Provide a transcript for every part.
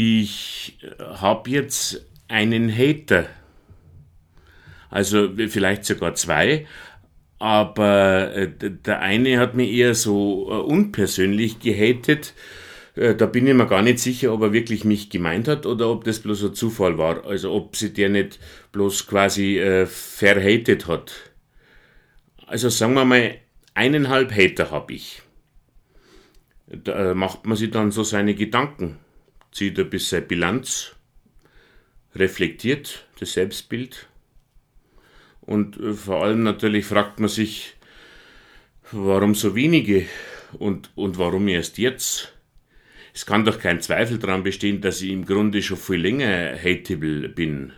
Ich habe jetzt einen Hater. Also vielleicht sogar zwei. Aber äh, der eine hat mich eher so äh, unpersönlich gehatet. Äh, da bin ich mir gar nicht sicher, ob er wirklich mich gemeint hat oder ob das bloß ein Zufall war. Also ob sie der nicht bloß quasi äh, verhatet hat. Also sagen wir mal, eineinhalb Hater habe ich. Da macht man sich dann so seine Gedanken, zieht ein bisschen Bilanz, reflektiert das Selbstbild und äh, vor allem natürlich fragt man sich, warum so wenige und, und warum erst jetzt? Es kann doch kein Zweifel daran bestehen, dass ich im Grunde schon viel länger hateable bin.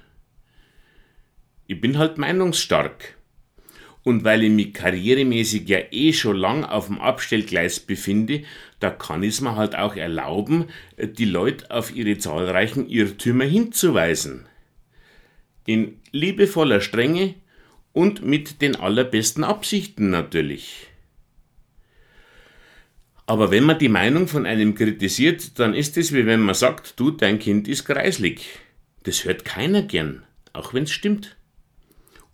Ich bin halt meinungsstark. Und weil ich mich karrieremäßig ja eh schon lang auf dem Abstellgleis befinde, da kann ich es mir halt auch erlauben, die Leute auf ihre zahlreichen Irrtümer hinzuweisen. In liebevoller Strenge und mit den allerbesten Absichten natürlich. Aber wenn man die Meinung von einem kritisiert, dann ist es wie wenn man sagt, du, dein Kind ist kreislig. Das hört keiner gern, auch wenn es stimmt.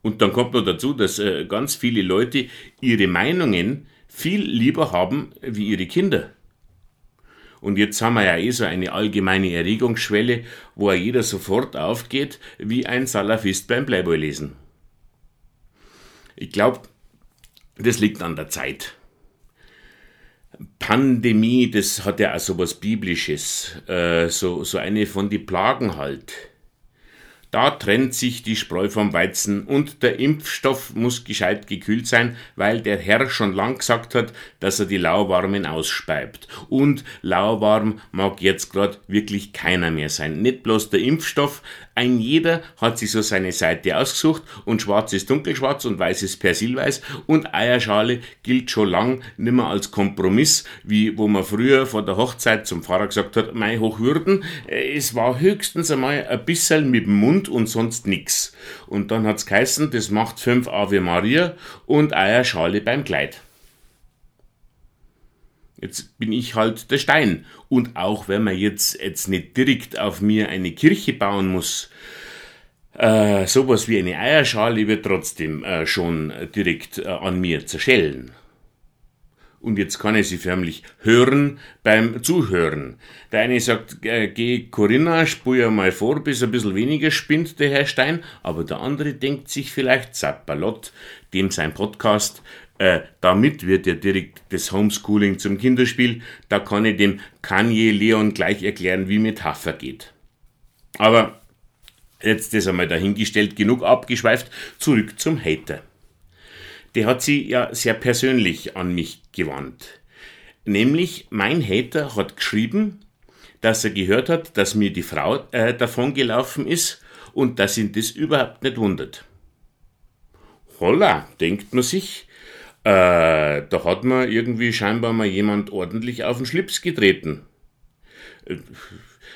Und dann kommt noch dazu, dass äh, ganz viele Leute ihre Meinungen viel lieber haben wie ihre Kinder. Und jetzt haben wir ja eh so eine allgemeine Erregungsschwelle, wo jeder sofort aufgeht wie ein Salafist beim Playboy lesen. Ich glaube, das liegt an der Zeit. Pandemie, das hat ja auch so was Biblisches, äh, so, so eine von die Plagen halt. Da trennt sich die Spreu vom Weizen und der Impfstoff muss gescheit gekühlt sein, weil der Herr schon lang gesagt hat, dass er die Lauwarmen ausspeibt. Und lauwarm mag jetzt grad wirklich keiner mehr sein. Nicht bloß der Impfstoff, ein jeder hat sich so seine Seite ausgesucht und schwarz ist dunkelschwarz und weiß ist persilweiß und Eierschale gilt schon lang nimmer als Kompromiss, wie wo man früher vor der Hochzeit zum Pfarrer gesagt hat, mei Hochwürden, äh, es war höchstens einmal ein bisschen mit dem Mund und sonst nix. Und dann hat's geheißen, das macht fünf Ave Maria und Eierschale beim Kleid. Jetzt bin ich halt der Stein. Und auch wenn man jetzt, jetzt nicht direkt auf mir eine Kirche bauen muss, äh, sowas wie eine Eierschale wird trotzdem äh, schon direkt äh, an mir zerschellen. Und jetzt kann ich sie förmlich hören beim Zuhören. Der eine sagt, äh, geh Corinna, spur ja mal vor, bis ein bisschen weniger spinnt der Herr Stein, aber der andere denkt sich vielleicht, Zappalott, dem sein Podcast äh, damit wird ja direkt das Homeschooling zum Kinderspiel. Da kann ich dem Kanye Leon gleich erklären, wie Metapher geht. Aber jetzt das einmal dahingestellt, genug abgeschweift, zurück zum Hater. Der hat sie ja sehr persönlich an mich gewandt. Nämlich, mein Hater hat geschrieben, dass er gehört hat, dass mir die Frau äh, davongelaufen ist und dass ihn das überhaupt nicht wundert. Holla, denkt man sich, äh, da hat man irgendwie scheinbar mal jemand ordentlich auf den Schlips getreten. Äh,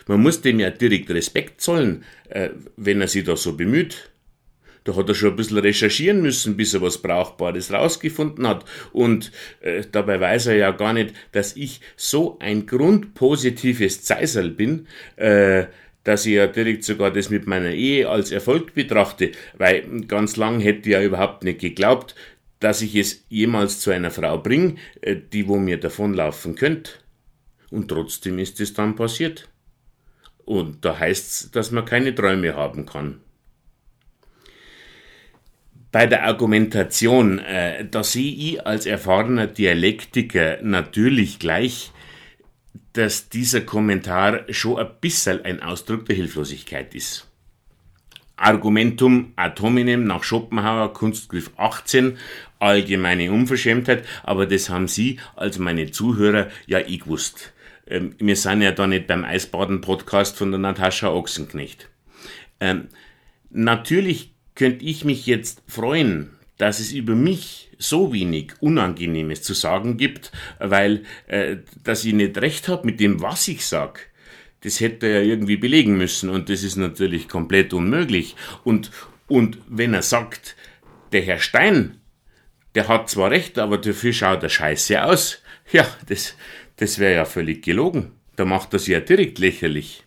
man muss dem ja direkt Respekt zollen, äh, wenn er sich da so bemüht. Da hat er schon ein bisschen recherchieren müssen, bis er was Brauchbares rausgefunden hat. Und äh, dabei weiß er ja gar nicht, dass ich so ein grundpositives Zeisel bin, äh, dass ich ja direkt sogar das mit meiner Ehe als Erfolg betrachte, weil ganz lang hätte ich ja überhaupt nicht geglaubt, dass ich es jemals zu einer Frau bringe, äh, die wo mir davonlaufen könnte. Und trotzdem ist es dann passiert. Und da heißt's, dass man keine Träume haben kann. Bei der Argumentation, äh, da sehe ich als erfahrener Dialektiker natürlich gleich, dass dieser Kommentar schon ein bisschen ein Ausdruck der Hilflosigkeit ist. Argumentum ad hominem nach Schopenhauer, Kunstgriff 18, allgemeine Unverschämtheit, aber das haben Sie als meine Zuhörer ja eh gewusst. Ähm, wir sind ja da nicht beim Eisbaden-Podcast von der Natascha Ochsenknecht. Ähm, natürlich könnte ich mich jetzt freuen, dass es über mich so wenig Unangenehmes zu sagen gibt, weil äh, dass ich nicht recht habe mit dem, was ich sag das hätte er irgendwie belegen müssen und das ist natürlich komplett unmöglich. Und, und wenn er sagt, der Herr Stein, der hat zwar recht, aber dafür schaut er scheiße aus, ja, das, das wäre ja völlig gelogen. Da macht er sich ja direkt lächerlich.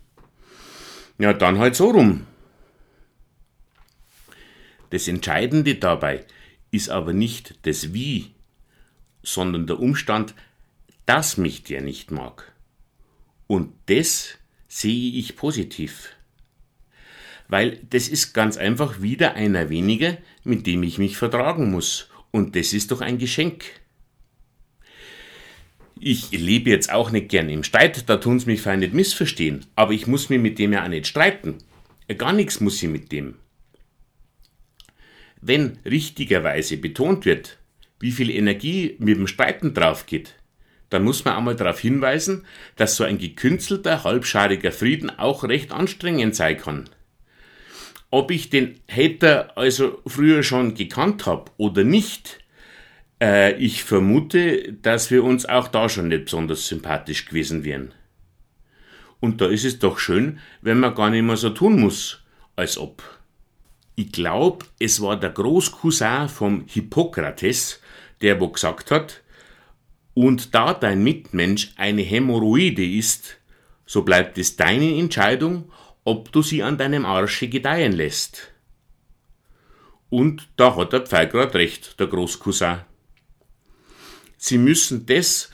Ja, dann halt so rum. Das Entscheidende dabei ist aber nicht das Wie, sondern der Umstand, dass mich der nicht mag. Und das sehe ich positiv. Weil das ist ganz einfach wieder einer weniger, mit dem ich mich vertragen muss. Und das ist doch ein Geschenk. Ich lebe jetzt auch nicht gern im Streit, da tun's mich fein nicht missverstehen, aber ich muss mich mit dem ja auch nicht streiten. Gar nichts muss ich mit dem. Wenn richtigerweise betont wird, wie viel Energie mit dem Streiten drauf geht, dann muss man einmal darauf hinweisen, dass so ein gekünstelter, halbschariger Frieden auch recht anstrengend sein kann. Ob ich den Hater also früher schon gekannt habe oder nicht, äh, ich vermute, dass wir uns auch da schon nicht besonders sympathisch gewesen wären. Und da ist es doch schön, wenn man gar nicht mehr so tun muss, als ob. Ich glaube, es war der Großcousin vom Hippokrates, der wo gesagt hat, und da dein Mitmensch eine Hämorrhoide ist, so bleibt es deine Entscheidung, ob du sie an deinem Arsche gedeihen lässt. Und da hat der Pfeilgrad recht, der Großcousin. Sie müssen das,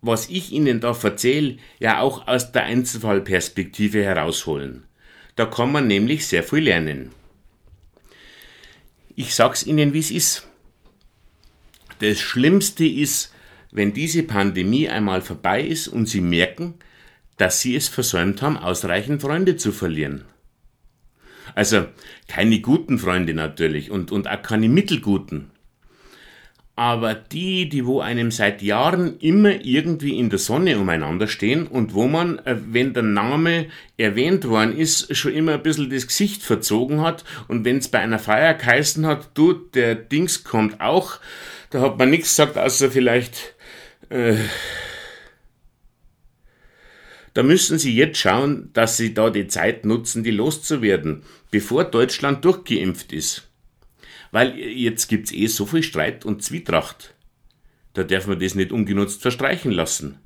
was ich Ihnen da erzähle, ja auch aus der Einzelfallperspektive herausholen. Da kann man nämlich sehr viel lernen. Ich sag's Ihnen, wie es ist. Das Schlimmste ist, wenn diese Pandemie einmal vorbei ist und Sie merken, dass Sie es versäumt haben, ausreichend Freunde zu verlieren. Also keine guten Freunde natürlich und, und auch keine mittelguten. Aber die, die wo einem seit Jahren immer irgendwie in der Sonne umeinander stehen und wo man, äh, wenn der Name erwähnt worden ist, schon immer ein bisschen das Gesicht verzogen hat und wenn es bei einer Feier geheißen hat, du, der Dings kommt auch, da hat man nichts gesagt, außer vielleicht äh, da müssen Sie jetzt schauen, dass Sie da die Zeit nutzen, die loszuwerden, bevor Deutschland durchgeimpft ist. Weil jetzt gibt's eh so viel Streit und Zwietracht. Da darf man das nicht ungenutzt verstreichen lassen.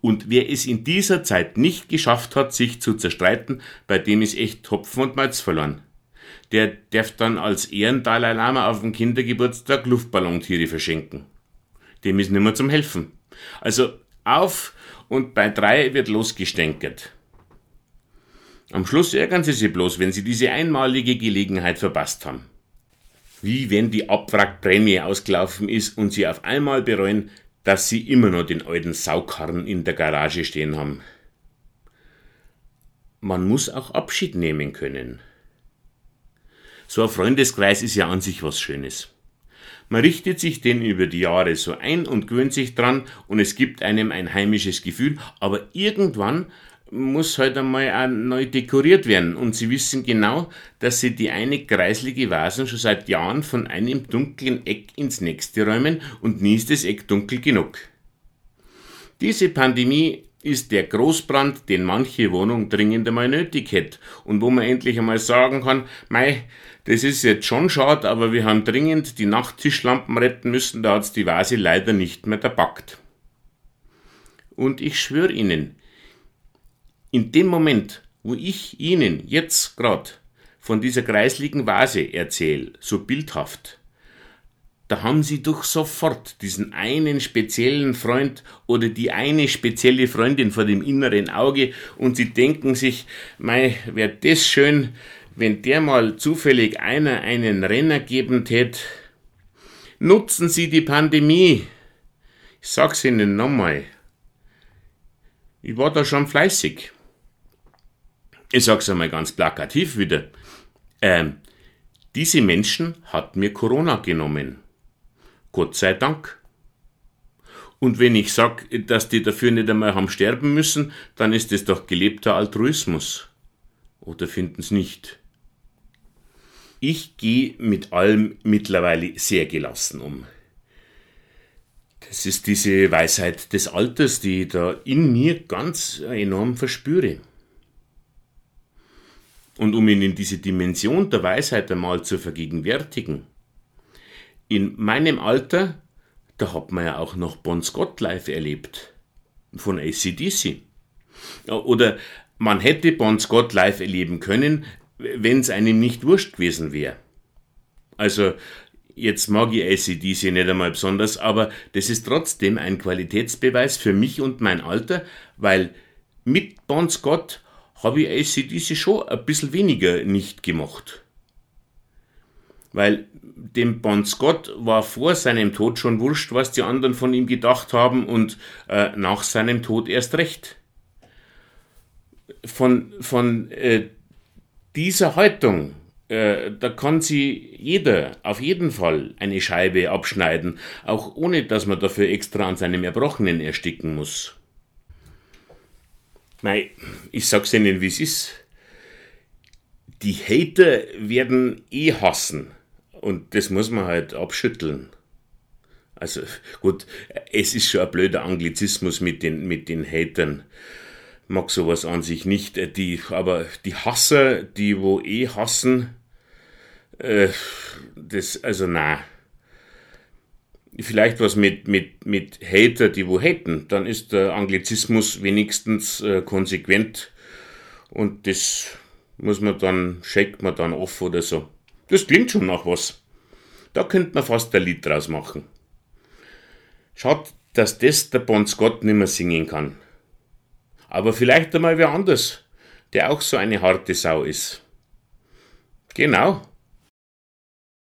Und wer es in dieser Zeit nicht geschafft hat, sich zu zerstreiten, bei dem ist echt Hopfen und Malz verloren. Der darf dann als Ehrendalai Lama auf dem Kindergeburtstag Luftballontiere verschenken. Dem ist nimmer zum Helfen. Also auf und bei drei wird losgestänkert. Am Schluss ärgern sie sich bloß, wenn sie diese einmalige Gelegenheit verpasst haben. Wie wenn die Abwrackprämie ausgelaufen ist und sie auf einmal bereuen, dass sie immer noch den alten Saukarren in der Garage stehen haben. Man muss auch Abschied nehmen können. So ein Freundeskreis ist ja an sich was Schönes. Man richtet sich den über die Jahre so ein und gewöhnt sich dran und es gibt einem ein heimisches Gefühl, aber irgendwann muss halt einmal auch neu dekoriert werden und sie wissen genau, dass sie die eine kreislige Vasen schon seit Jahren von einem dunklen Eck ins nächste räumen und nie ist das Eck dunkel genug. Diese Pandemie ist der Großbrand, den manche Wohnung dringend einmal nötig hätte und wo man endlich einmal sagen kann, mei, das ist jetzt schon schade, aber wir haben dringend die Nachttischlampen retten müssen, da hat's die Vase leider nicht mehr dabackt. Und ich schwöre Ihnen, in dem Moment, wo ich Ihnen jetzt grad von dieser kreisligen Vase erzähle, so bildhaft, da haben Sie doch sofort diesen einen speziellen Freund oder die eine spezielle Freundin vor dem inneren Auge und Sie denken sich, mei, wäre das schön, wenn der mal zufällig einer einen Renner geben tät, nutzen Sie die Pandemie. Ich sag's Ihnen nochmal. Ich war da schon fleißig. Ich sag's einmal ganz plakativ wieder. Ähm, diese Menschen hat mir Corona genommen. Gott sei Dank. Und wenn ich sag, dass die dafür nicht einmal haben sterben müssen, dann ist es doch gelebter Altruismus. Oder finden's nicht? Ich gehe mit allem mittlerweile sehr gelassen um. Das ist diese Weisheit des Alters, die ich da in mir ganz enorm verspüre. Und um Ihnen diese Dimension der Weisheit einmal zu vergegenwärtigen, in meinem Alter, da hat man ja auch noch Bon Scott live erlebt, von ACDC. Oder man hätte Bon Scott live erleben können, wenn es einem nicht wurscht gewesen wäre. Also, jetzt mag ich ACDC nicht einmal besonders, aber das ist trotzdem ein Qualitätsbeweis für mich und mein Alter, weil mit Bon Scott habe ich ACDC schon ein bisschen weniger nicht gemacht. Weil dem Bon Scott war vor seinem Tod schon wurscht, was die anderen von ihm gedacht haben und äh, nach seinem Tod erst recht. Von, von äh, dieser Haltung, äh, da kann sie jeder auf jeden Fall eine Scheibe abschneiden, auch ohne dass man dafür extra an seinem Erbrochenen ersticken muss. Mei, ich sag's Ihnen, wie es ist. Die Hater werden eh hassen. Und das muss man halt abschütteln. Also gut, es ist schon ein blöder Anglizismus mit den, mit den Hatern. Mag sowas an sich nicht. Die, aber die Hasser, die wo eh hassen, äh, das, also na. Vielleicht was mit, mit, mit Hater, die wo haten, dann ist der Anglizismus wenigstens äh, konsequent und das muss man dann, checkt man dann off oder so. Das klingt schon nach was. Da könnte man fast ein Lied draus machen. Schaut, dass das der Bon Scott nimmer singen kann. Aber vielleicht einmal wer anders, der auch so eine harte Sau ist. Genau,